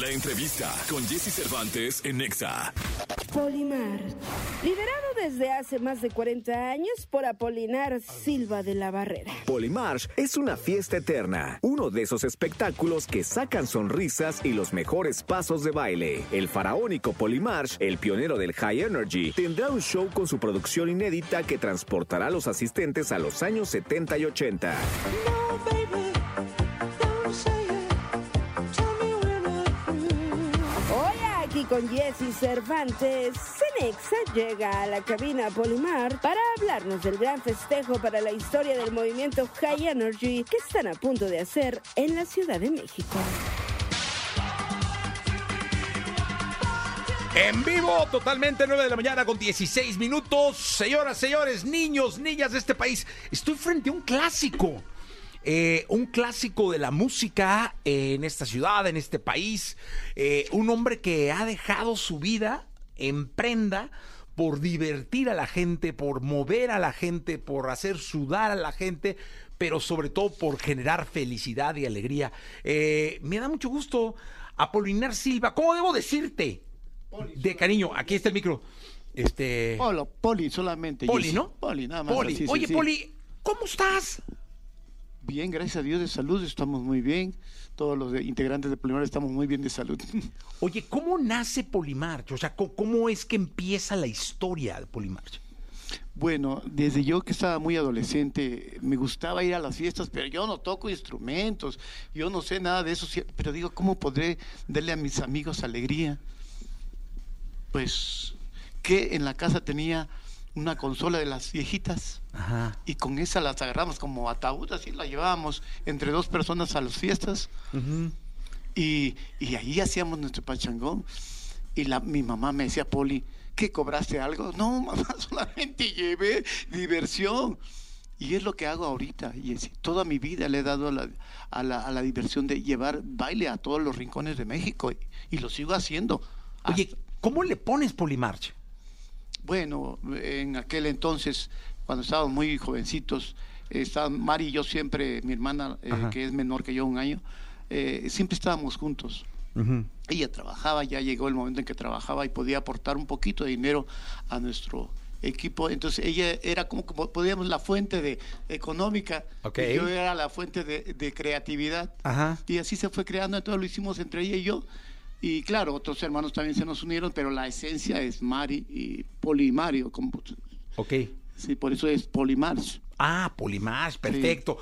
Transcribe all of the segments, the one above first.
La entrevista con Jesse Cervantes en Nexa. Polimar. Liderado desde hace más de 40 años por Apolinar Silva de la Barrera. Polymarch es una fiesta eterna, uno de esos espectáculos que sacan sonrisas y los mejores pasos de baile. El faraónico Polymarch, el pionero del High Energy, tendrá un show con su producción inédita que transportará a los asistentes a los años 70 y 80. Hoy con Jesse Cervantes, Cenexa llega a la cabina Polimar para hablarnos del gran festejo para la historia del movimiento High Energy que están a punto de hacer en la Ciudad de México. En vivo, totalmente 9 de la mañana con 16 minutos. Señoras, señores, niños, niñas de este país, estoy frente a un clásico. Eh, un clásico de la música en esta ciudad, en este país. Eh, un hombre que ha dejado su vida en prenda por divertir a la gente, por mover a la gente, por hacer sudar a la gente, pero sobre todo por generar felicidad y alegría. Eh, me da mucho gusto, Apolinar Silva. ¿Cómo debo decirte? de cariño, aquí está el micro. Este. Polo, Poli solamente. Poli. ¿no? Poli, nada más. Poli. así, Oye, sí. Poli, ¿cómo estás? Bien, gracias a Dios de salud, estamos muy bien. Todos los integrantes de Polimar estamos muy bien de salud. Oye, ¿cómo nace Polimarch? O sea, ¿cómo, es que empieza la historia de Polimarch? bueno, desde yo que estaba muy adolescente, me gustaba ir a las fiestas, pero yo no toco instrumentos, yo no sé nada de eso, pero digo, ¿cómo podré darle a mis amigos alegría? Pues que en la casa tenía una consola de las viejitas. Ajá. y con esa las agarramos como ataúd, así la llevábamos entre dos personas a las fiestas y, y ahí hacíamos nuestro pachangón. Y la, mi mamá me decía, Poli, ¿qué cobraste algo? No, mamá, solamente llevé diversión. Y es lo que hago ahorita. Y es- toda mi vida le he dado a la, a la, a la diversión de llevar baile a todos los rincones de México. Y, y lo sigo haciendo. Oye, Hasta- ¿cómo le pones Polimarch? Bueno, en aquel entonces, cuando estábamos muy jovencitos, estaban Mari y yo siempre, mi hermana, eh, que es menor que yo un año, eh, siempre estábamos juntos. Ella trabajaba, ya llegó el momento en que trabajaba y podía aportar un poquito de dinero a nuestro equipo. Entonces ella era como, como podíamos la fuente de económica y yo era la fuente de, de creatividad. Ajá. Y así se fue creando, entonces lo hicimos entre ella y yo. Y claro, otros hermanos también se nos unieron, pero la esencia es Mari y Poli y Mario. Como, Ok. sí, por eso es Polimars. Ah, Polimarch, perfecto.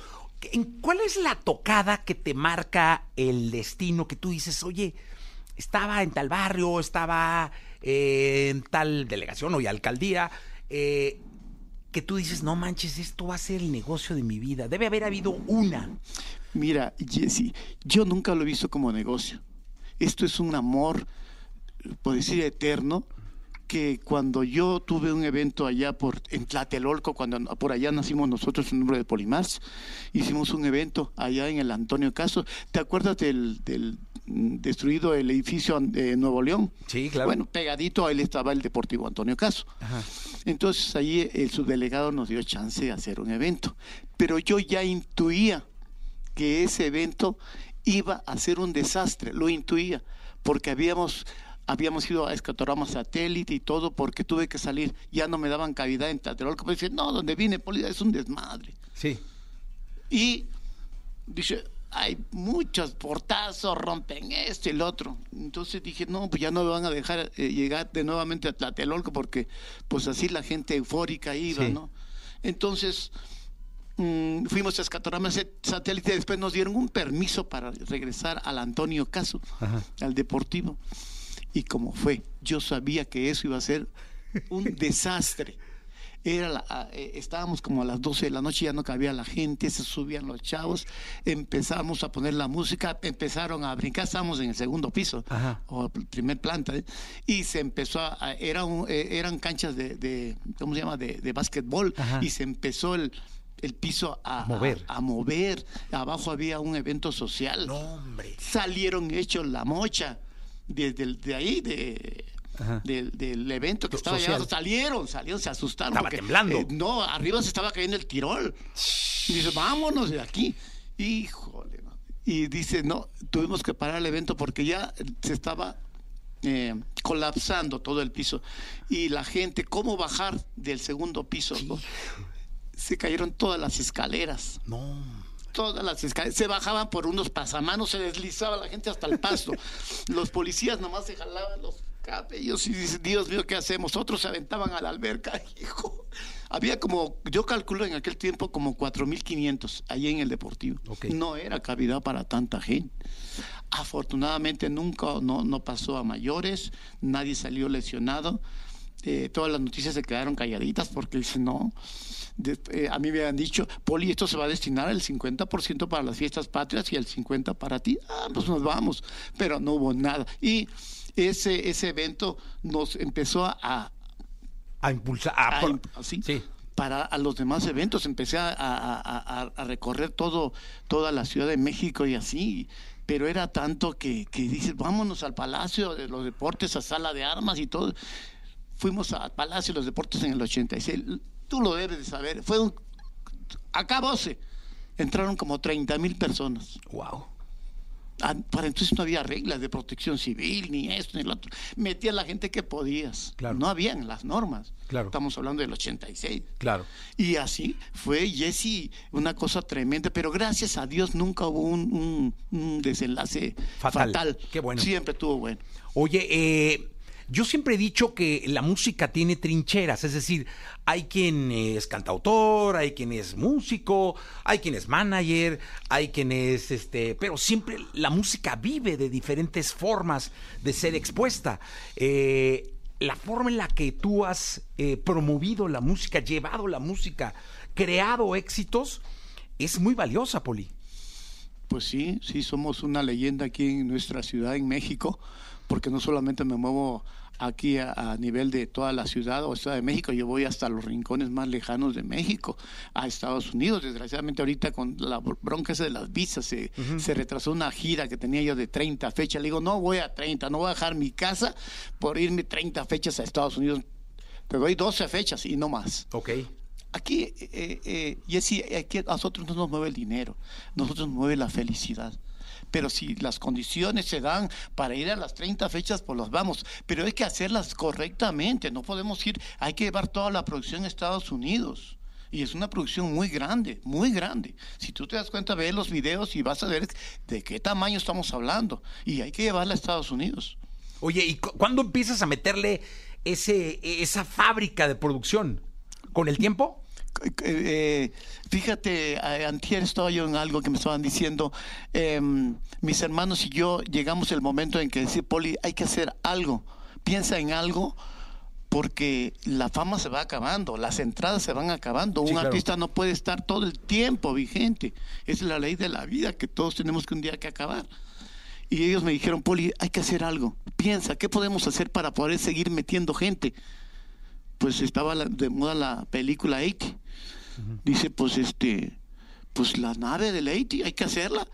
¿En ¿Cuál es la tocada que te marca el destino que tú dices, oye, estaba en tal barrio, estaba eh, en tal delegación o alcaldía, eh, que tú dices, no manches, esto va a ser el negocio de mi vida? Debe haber habido una. Mira, Jesse, yo nunca lo he visto como negocio. Esto es un amor, por decir eterno, que cuando yo tuve un evento allá por en Tlatelolco, cuando por allá nacimos nosotros en nombre de Polimars, hicimos un evento allá en el Antonio Caso. ¿Te acuerdas del, del, destruido el edificio de Nuevo León? Sí, claro. Bueno, pegadito a él estaba el Deportivo Antonio Caso. Entonces ahí el subdelegado nos dio chance de hacer un evento. Pero yo ya intuía que ese evento iba a ser un desastre, lo intuía, porque habíamos, habíamos ido a Escatorama Satélite y todo, porque tuve que salir, ya no me daban cavidad en Tlatelolco, pero dice, no, donde vine, Poli, es un desmadre. Sí. Y dice, hay muchos portazos, rompen esto y el otro. Entonces dije, no, pues ya no me van a dejar eh, llegar de nuevamente a Tlatelolco porque pues así la gente eufórica iba, Sí. ¿no? Entonces mm, fuimos a Escatorama Sa- Satélite, después nos dieron un permiso para regresar al Antonio Caso, al Deportivo. Y como fue, yo sabía que eso iba a ser un desastre. Era la- a- eh, estábamos como a las 12 de la noche, ya no cabía la gente, se subían los chavos, empezamos a poner la música, empezaron a brincar, estábamos en el segundo piso, Ajá. o primer planta, ¿eh? y se empezó a, a- era un- eh, eran canchas de, de, ¿cómo se llama?, de, de básquetbol, Ajá. y se empezó el, el piso a, mover. a- a mover. Abajo había un evento social No, hombre. salieron hechos la mocha desde el- de ahí de del, del evento que estaba Social. llegando salieron salieron se asustaron Estaba temblando. no arriba se estaba cayendo el tirol y dice vámonos de aquí híjole y dice, no, tuvimos que parar el evento porque ya se estaba eh, colapsando todo el piso. Y la gente, ¿cómo bajar del segundo piso? no? Se cayeron todas las escaleras. No. Todas las escaleras. Se bajaban por unos pasamanos, se deslizaba la gente hasta el pasto. los policías nomás se jalaban los cabellos y dicen, Dios mío, ¿qué hacemos? Otros se aventaban a la alberca, hijo. Había como, yo calculo en aquel tiempo como 4.500 ahí en el Deportivo. No era cavidad para tanta gente. Afortunadamente nunca, no, no pasó a mayores, nadie salió lesionado. Eh, todas las noticias se quedaron calladitas porque dicen, no, de- eh, a mí me habían dicho, Poli, esto se va a destinar el 50% para las fiestas patrias y el 50% para ti. Ah, pues nos vamos, pero no hubo nada. Y ese, ese evento nos empezó a, A impulsar. a- imp- ¿sí? Sí. para a los demás eventos. Empecé a, a- a- a- a recorrer todo, toda la Ciudad de México y así. Pero era tanto que, que dices, vámonos al Palacio de los Deportes, a Sala de Armas y todo. Fuimos al Palacio de los Deportes en el 86. Tú lo debes de saber. Fue un... Acabóse. Entraron como 30 mil personas. Wow. Ah, Para entonces no había reglas de protección civil, ni esto, ni lo otro. Metías la gente que podías. Claro. No habían las normas. Claro. Estamos hablando del 86. Claro. Y así fue, Jesse, una cosa tremenda, pero gracias a Dios nunca hubo un, un- un desenlace Fatal. fatal. Qué bueno. Siempre estuvo bueno. Oye, eh, yo siempre he dicho que la música tiene trincheras, es decir, hay quien es cantautor, hay quien es músico, hay quien es manager, hay quien es este, pero siempre la música vive de diferentes formas de ser expuesta. Eh, la forma en la que tú has eh, promovido la música, llevado la música, creado éxitos, es muy valiosa, Poli. Pues sí, sí, somos una leyenda aquí en nuestra ciudad, en México, porque no solamente me muevo aquí a, a nivel de toda la ciudad o Estado de México, yo voy hasta los rincones más lejanos de México, a Estados Unidos. Desgraciadamente ahorita con la bronca esa de las visas se, se retrasó una gira que tenía yo de 30 fechas. Le digo, no voy a 30, no voy a dejar mi casa por irme 30 fechas a Estados Unidos. Te doy 12 fechas y no más. Ok. Aquí, eh, eh, Jessy, aquí a nosotros no nos mueve el dinero, nosotros nos mueve la felicidad. Pero si las condiciones se dan para ir a las 30 fechas, pues los vamos. Pero hay que hacerlas correctamente, no podemos ir, hay que llevar toda la producción a Estados Unidos. Y es una producción muy grande, muy grande. Si tú te das cuenta, ve los videos y vas a ver de qué tamaño estamos hablando. Y hay que llevarla a Estados Unidos. Oye, ¿y cu- cuándo empiezas a meterle ese, esa fábrica de producción? ¿Con el tiempo? Eh, fíjate, eh, antier estaba yo en algo que me estaban diciendo, em, mis hermanos y yo llegamos el momento en que decir, Poli, hay que hacer algo, piensa en algo, porque la fama se va acabando, las entradas se van acabando, Sí, un claro. artista no puede estar todo el tiempo vigente, es la ley de la vida que todos tenemos que un día que acabar. Y ellos me dijeron, Poli, hay que hacer algo, piensa, ¿qué podemos hacer para poder seguir metiendo gente? Pues estaba la- de moda la película 80. Dice, pues este, pues la nave del 80, hay que hacerla.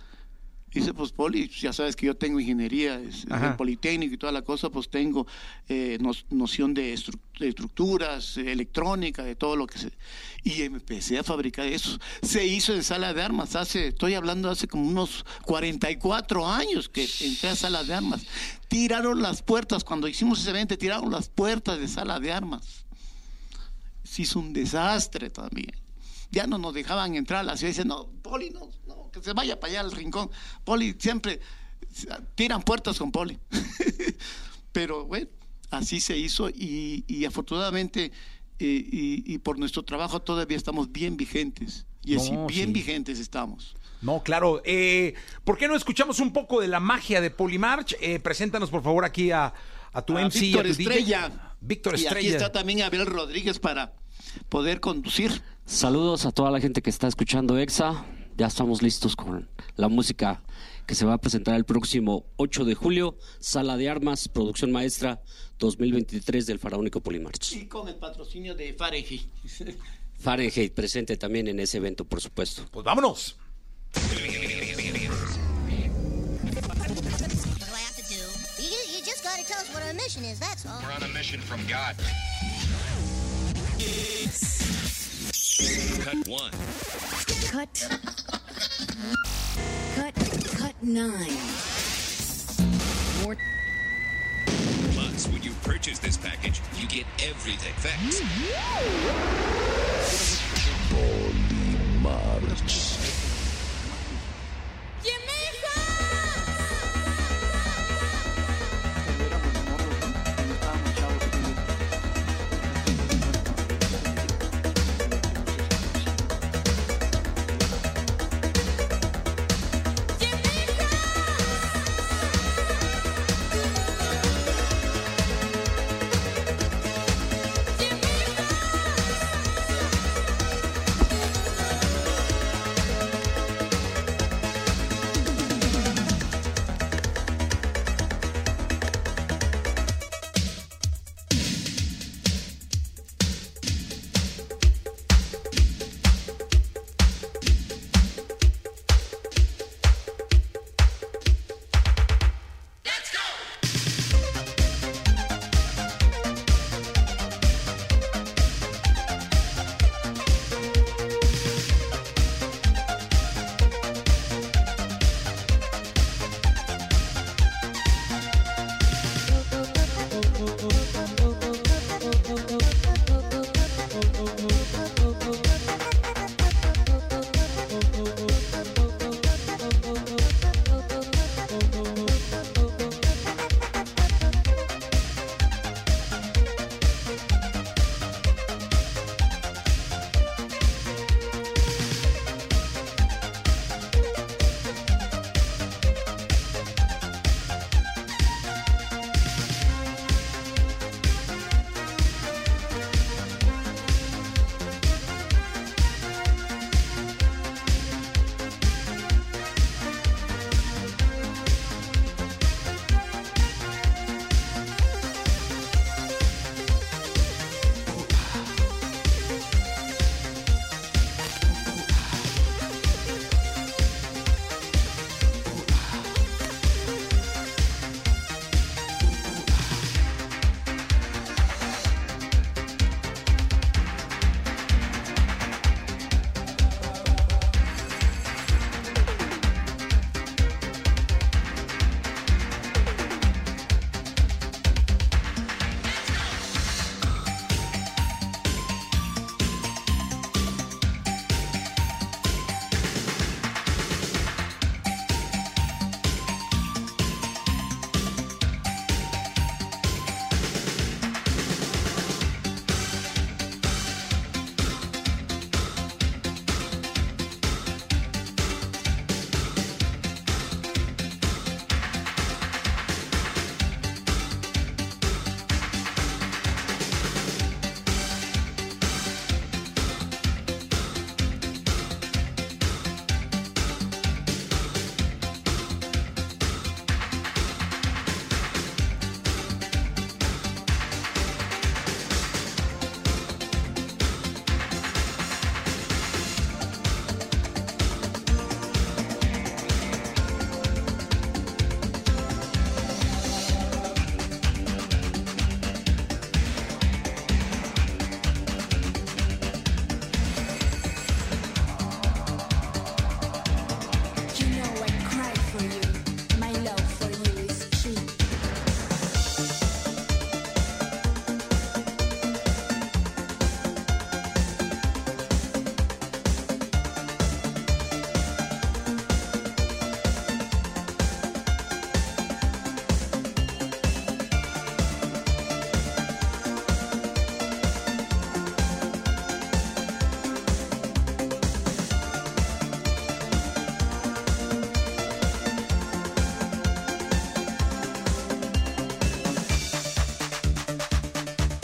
Dice, pues Poli, ya sabes que yo tengo ingeniería, es, el Politécnico y toda la cosa, pues tengo eh, noción de, estru- de estructuras, eh, electrónica, de todo lo que se... Y empecé a fabricar eso. Se hizo en sala de armas, hace, estoy hablando hace como unos 44 años que entré a sala de armas. Tiraron las puertas, cuando hicimos ese evento, tiraron las puertas de sala de armas se hizo un desastre también. Ya no nos dejaban entrar a la ciudad. Dicen, no, Poli, no, no, que se vaya para allá al rincón. Poli, siempre tiran puertas con Poli. Pero bueno, así se hizo y, y afortunadamente eh, y, y por nuestro trabajo todavía estamos bien vigentes. Y así, No, bien sí. vigentes estamos. No, claro. Eh, ¿Por qué no escuchamos un poco de la magia de Polimarch? Eh, preséntanos, por favor, aquí a, a tu A MC. Víctor a tu DJ. Estrella. Víctor Y aquí Estrella. está también Abel Rodríguez para poder conducir. Saludos a toda la gente que está escuchando EXA. Ya estamos listos con la música que se va a presentar el próximo 8 de julio. Sala de Armas, producción maestra 2023 del Faraónico Polimarch. Y con el patrocinio de Fahrenheit. Fahrenheit presente también en ese evento, por supuesto. Pues vámonos. Gotta tell us what our mission is, that's all. We're on a mission from God. Cut one. Cut. Cut. Cut. nine. More Plus, when you purchase this package, you get everything. Thanks. Cuando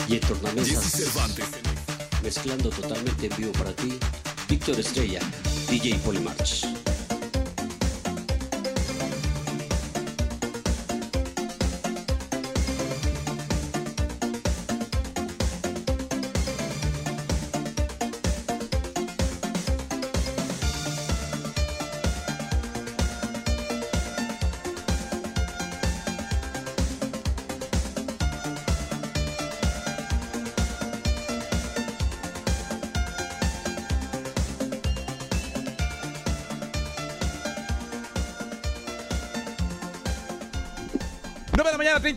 Y en tornamesas, Cervantes. mezclando totalmente en vivo para ti, Víctor Estrella, DJ Polymarch.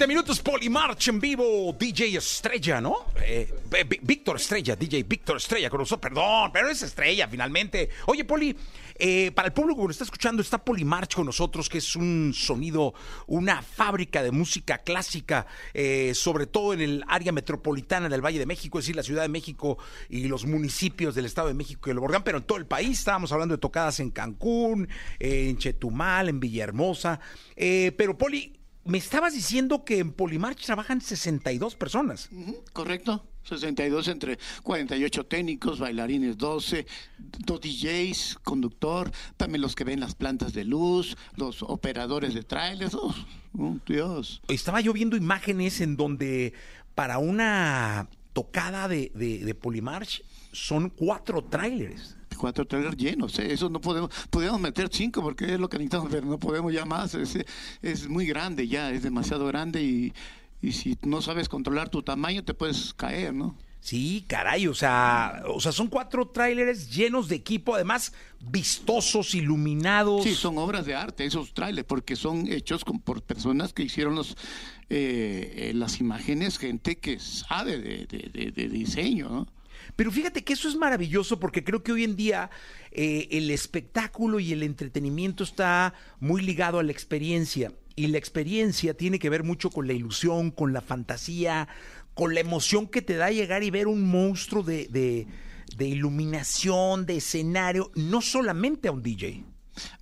20 minutos, Polimarch en vivo, DJ Estrella, ¿no? Eh, Víctor Estrella, DJ Víctor Estrella con nosotros, perdón, pero es Estrella finalmente. Oye, Poli, eh, para el público que lo está escuchando, está Polimarch con nosotros, que es un sonido, una fábrica de música clásica, eh, sobre todo en el área metropolitana del Valle de México, es decir, la Ciudad de México y los municipios del Estado de México y el Borgán, pero en todo el país. Estábamos hablando de tocadas en Cancún, en Chetumal, en Villahermosa. pero, Poli, me estabas diciendo que en Polimarch trabajan 62 personas. Correcto. 62 entre 48 técnicos, bailarines 12, dos DJs, conductor, también los que ven las plantas de luz, los operadores de trailers. Oh, oh, Dios. Estaba yo viendo imágenes en donde para una tocada de, de, de Polimarch son cuatro trailers. Cuatro trailers llenos, ¿eh? eso no podemos, podemos meter cinco porque es lo que necesitamos, pero no podemos ya más, es, es muy grande ya, es demasiado grande y, y si no sabes controlar tu tamaño te puedes caer, ¿no? Sí, caray, o sea, o sea, son cuatro trailers llenos de equipo, además vistosos, iluminados. Sí, son obras de arte esos trailers, porque son hechos con, por personas que hicieron los, eh, eh, las imágenes, gente que sabe de, de- de- de diseño, ¿no? Pero fíjate que eso es maravilloso porque creo que hoy en día eh, el espectáculo y el entretenimiento está muy ligado a la experiencia. Y la experiencia tiene que ver mucho con la ilusión, con la fantasía, con la emoción que te da llegar y ver un monstruo de, de- de iluminación, de escenario, no solamente a un DJ.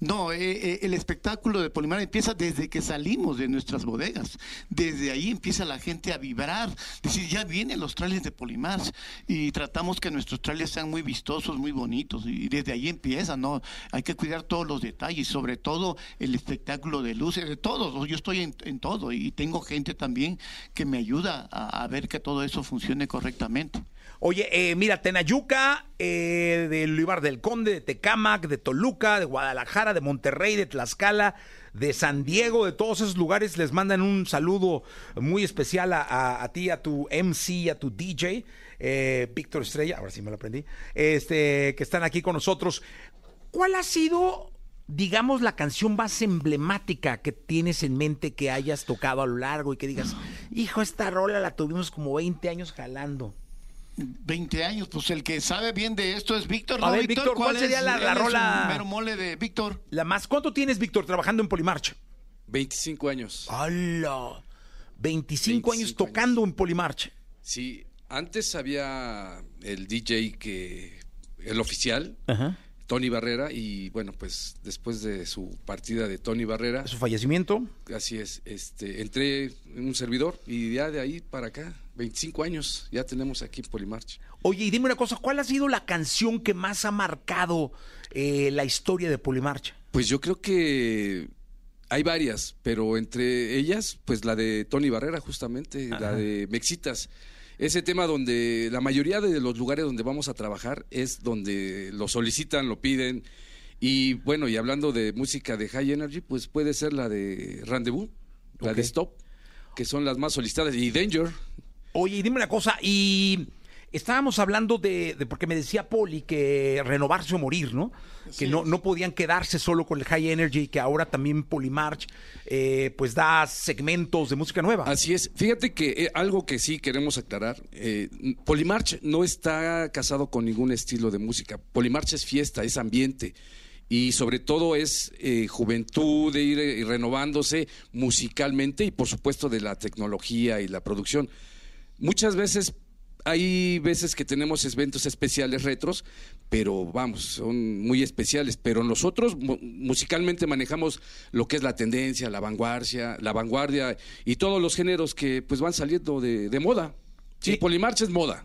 No, eh, eh, el espectáculo de Polimar empieza desde que salimos de nuestras bodegas. Desde ahí empieza la gente a vibrar. Decir, ya vienen los trailers de Polimar. Y tratamos que nuestros trailers sean muy vistosos, muy bonitos. Y desde ahí empieza, ¿no? Hay que cuidar todos los detalles, sobre todo el espectáculo de luces, de todos. Yo estoy en, todo y tengo gente también que me ayuda a ver que todo eso funcione correctamente. Oye, eh, mira, Tenayuca, eh, de del Conde, de Tecámac, de Toluca, de Guadalajara, de Monterrey, de Tlaxcala, de San Diego, de todos esos lugares, les mandan un saludo muy especial a, a- a ti, a tu MC, a tu DJ, eh, Víctor Estrella, ahora sí me lo aprendí, este, que están aquí con nosotros. ¿Cuál ha sido, digamos, la canción más emblemática que tienes en mente que hayas tocado a lo largo y que digas, hijo, esta rola la tuvimos como 20 años jalando? 20 años, pues el que sabe bien de esto es Víctor. A ¿no, ver, Víctor, ¿cuál sería la- la rola? mero mole de Víctor. La más, ¿cuánto tienes, Víctor, trabajando en Polimarch? 25 años. ¡Hala! 25, años 25 tocando en Polimarch. Sí, antes había el DJ que, el oficial, Ajá. Tony Barrera, y bueno, pues después de su partida de Tony Barrera, Su fallecimiento. así es, este, entré en un servidor y ya de ahí para acá, 25 años, ya tenemos aquí Polimarch. Oye, y dime una cosa, ¿cuál ha sido la canción que más ha marcado eh, la historia de Polimarch? Pues yo creo que hay varias, pero entre ellas, pues la de Tony Barrera, justamente, la de Mexitas. Ese tema donde la mayoría de los lugares donde vamos a trabajar es donde lo solicitan, lo piden. Y bueno, y hablando de música de High Energy, pues puede ser la de Rendezvous, la de Stop, que son las más solicitadas. Y Danger, Oye, dime una cosa, y estábamos hablando de, de- porque me decía Poli que renovarse o morir, ¿no? Que no, no podían quedarse solo con el High Energy, que ahora también Polimarch eh, pues da segmentos de música nueva. Así es. Fíjate que eh, algo que sí queremos aclarar, eh, Polimarch no está casado con ningún estilo de música. Polimarch es fiesta, es ambiente y sobre todo es eh, juventud, de ir eh, renovándose musicalmente y por supuesto de la tecnología y la producción. Muchas veces hay veces que tenemos eventos especiales retros, pero vamos, son muy especiales. Pero nosotros mu- musicalmente manejamos lo que es la tendencia, la vanguardia, la vanguardia y todos los géneros que pues van saliendo de, de moda. Sí, Sí. Polimarch es moda.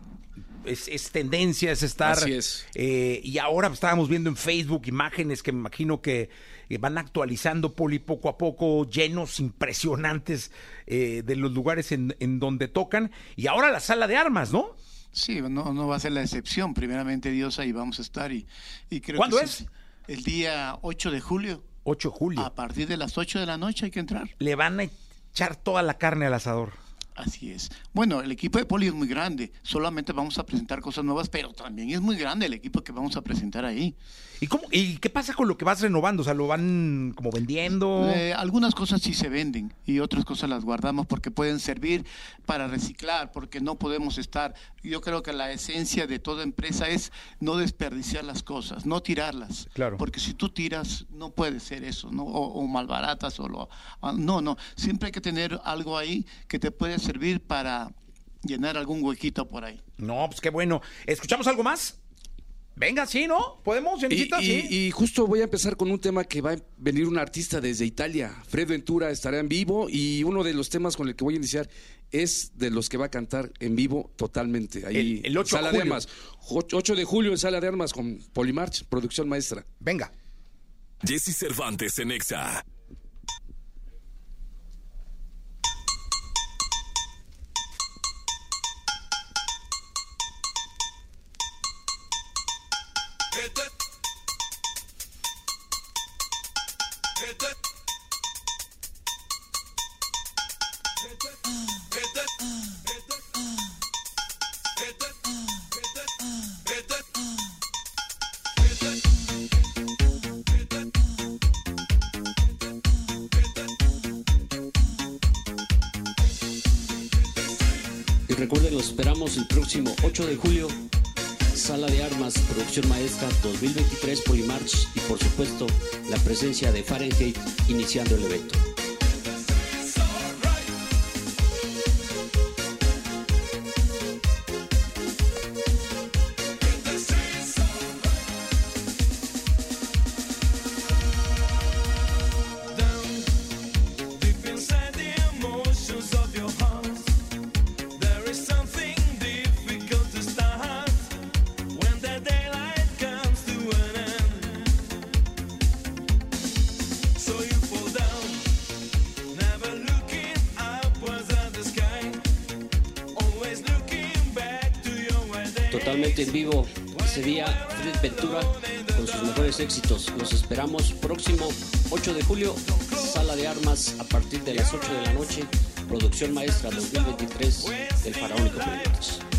Es, es tendencia, es estar. Así es. eh, y ahora estábamos viendo en Facebook imágenes que me imagino que eh, van actualizando Poli poco a poco, llenos impresionantes eh, de los lugares en, en donde tocan. Y ahora la sala de armas, ¿no? Sí, no, no va a ser la excepción. Primeramente Dios, ahí vamos a estar. Y, y creo ¿Cuándo que es? El día 8 de julio. 8 de julio. A partir de las 8 de la noche hay que entrar. Le van a echar toda la carne al asador. Así es. Bueno, el equipo de Poli es muy grande. Solamente vamos a presentar cosas nuevas, pero también es muy grande el equipo que vamos a presentar ahí. ¿Y, cómo, ¿Y qué pasa con lo que vas renovando? O sea, ¿lo van como vendiendo? Eh, algunas cosas sí se venden y otras cosas las guardamos porque pueden servir para reciclar, porque no podemos estar. Yo creo que la esencia de toda empresa es no desperdiciar las cosas, no tirarlas. Claro. Porque si tú tiras, no puede ser eso, ¿no? O, o malbaratas o lo. ah, No, no. Siempre hay que tener algo ahí que te puede servir para llenar algún huequito por ahí. No, pues qué bueno. ¿Escuchamos algo más? Venga, sí, ¿no? ¿Podemos, Y, Janecita? y- Sí. y justo voy a empezar con un tema que va a venir un artista desde Italia. Fred Ventura estará en vivo y uno de los temas con el que voy a iniciar es de los que va a cantar en vivo totalmente. Ahí, El- el 8 de Sala de julio. Armas. 8 de julio en Sala de Armas con Polimarch, producción maestra. Venga. Jesse Cervantes en Exa. Esperamos el próximo 8 de julio. Sala de Armas, Producción Maestra 2023 Polimarch y por supuesto la presencia de Fahrenheit iniciando el evento. En vivo ese día Fred Ventura con sus mejores éxitos. Los esperamos próximo 8 de julio, Sala de Armas a partir de las 8 de la noche, Producción Maestra 2023 del Faraónico Polimarch.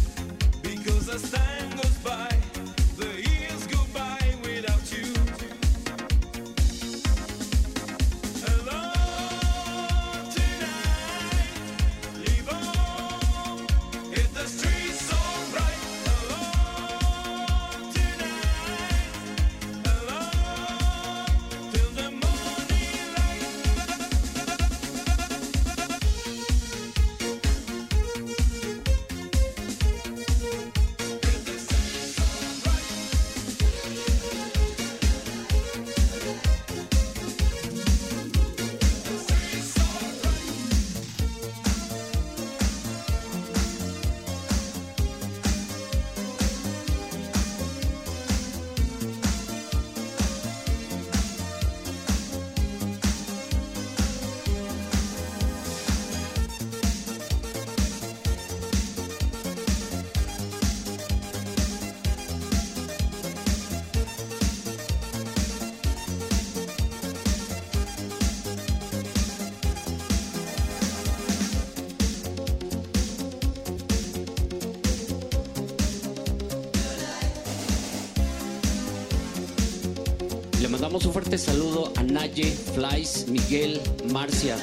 Le mandamos un fuerte saludo a Naye, Flies, Miguel, Marcia.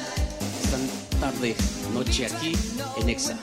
Están tarde, noche aquí en Exa.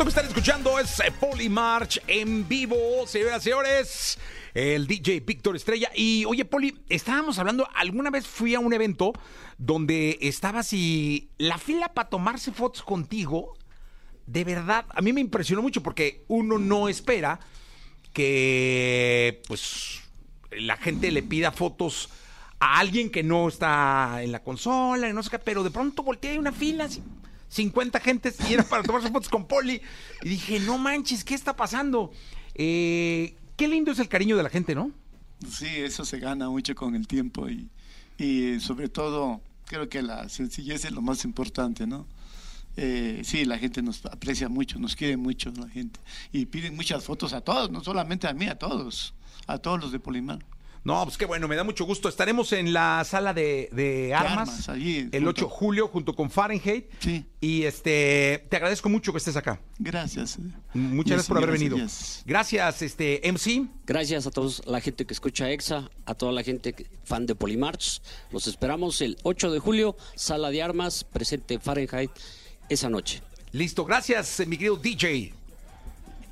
Esto que están escuchando es eh, Polymarch en vivo, señoras y señores. El DJ Víctor Estrella. Y oye, Poli, estábamos hablando, alguna vez fui a un evento donde estabas y la fila para tomarse fotos contigo, de verdad, a mí me impresionó mucho porque uno no espera que pues la gente le pida fotos a alguien que no está en la consola y no sé qué, pero de pronto volteé una fila, así, 50 gentes y era para tomarse fotos con Poli. Y dije, no manches, ¿qué está pasando? Eh, qué lindo es el cariño de la gente, ¿no? Sí, eso se gana mucho con el tiempo y, y sobre todo creo que la sencillez es lo más importante, ¿no? Eh, sí, la gente nos aprecia mucho, nos quiere mucho la gente y piden muchas fotos a todos, no solamente a mí, a todos, a todos los de Polimar. No, pues qué bueno, me da mucho gusto. Estaremos en la sala de, de armas, armas, allí, el junto- 8 de julio junto con Fahrenheit. Sí. Y este, te agradezco mucho que estés acá. Gracias. Muchas Yes, gracias por haber gracias, venido. yes. Gracias, este, MC. Gracias a toda la gente que escucha EXA, a toda la gente fan de Polymarch. Los esperamos el 8 de julio, Sala de Armas, presente Fahrenheit esa noche. Listo, gracias, mi querido DJ.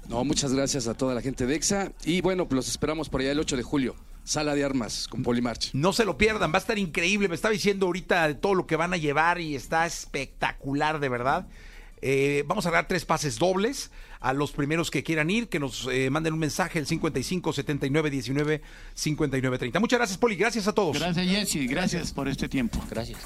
No, muchas gracias a toda la gente de EXA. Y bueno, pues los esperamos por allá el 8 de julio. Sala de armas con Polimarch. No se lo pierdan, va a estar increíble. Me estaba diciendo ahorita de todo lo que van a llevar y está espectacular, de verdad. Eh, vamos a dar tres pases dobles a los primeros que quieran ir, que nos eh, manden un mensaje al 55 79 19 59 30. Muchas gracias, Poli. Gracias a todos. Gracias, Jesse. Gracias por este tiempo. Gracias.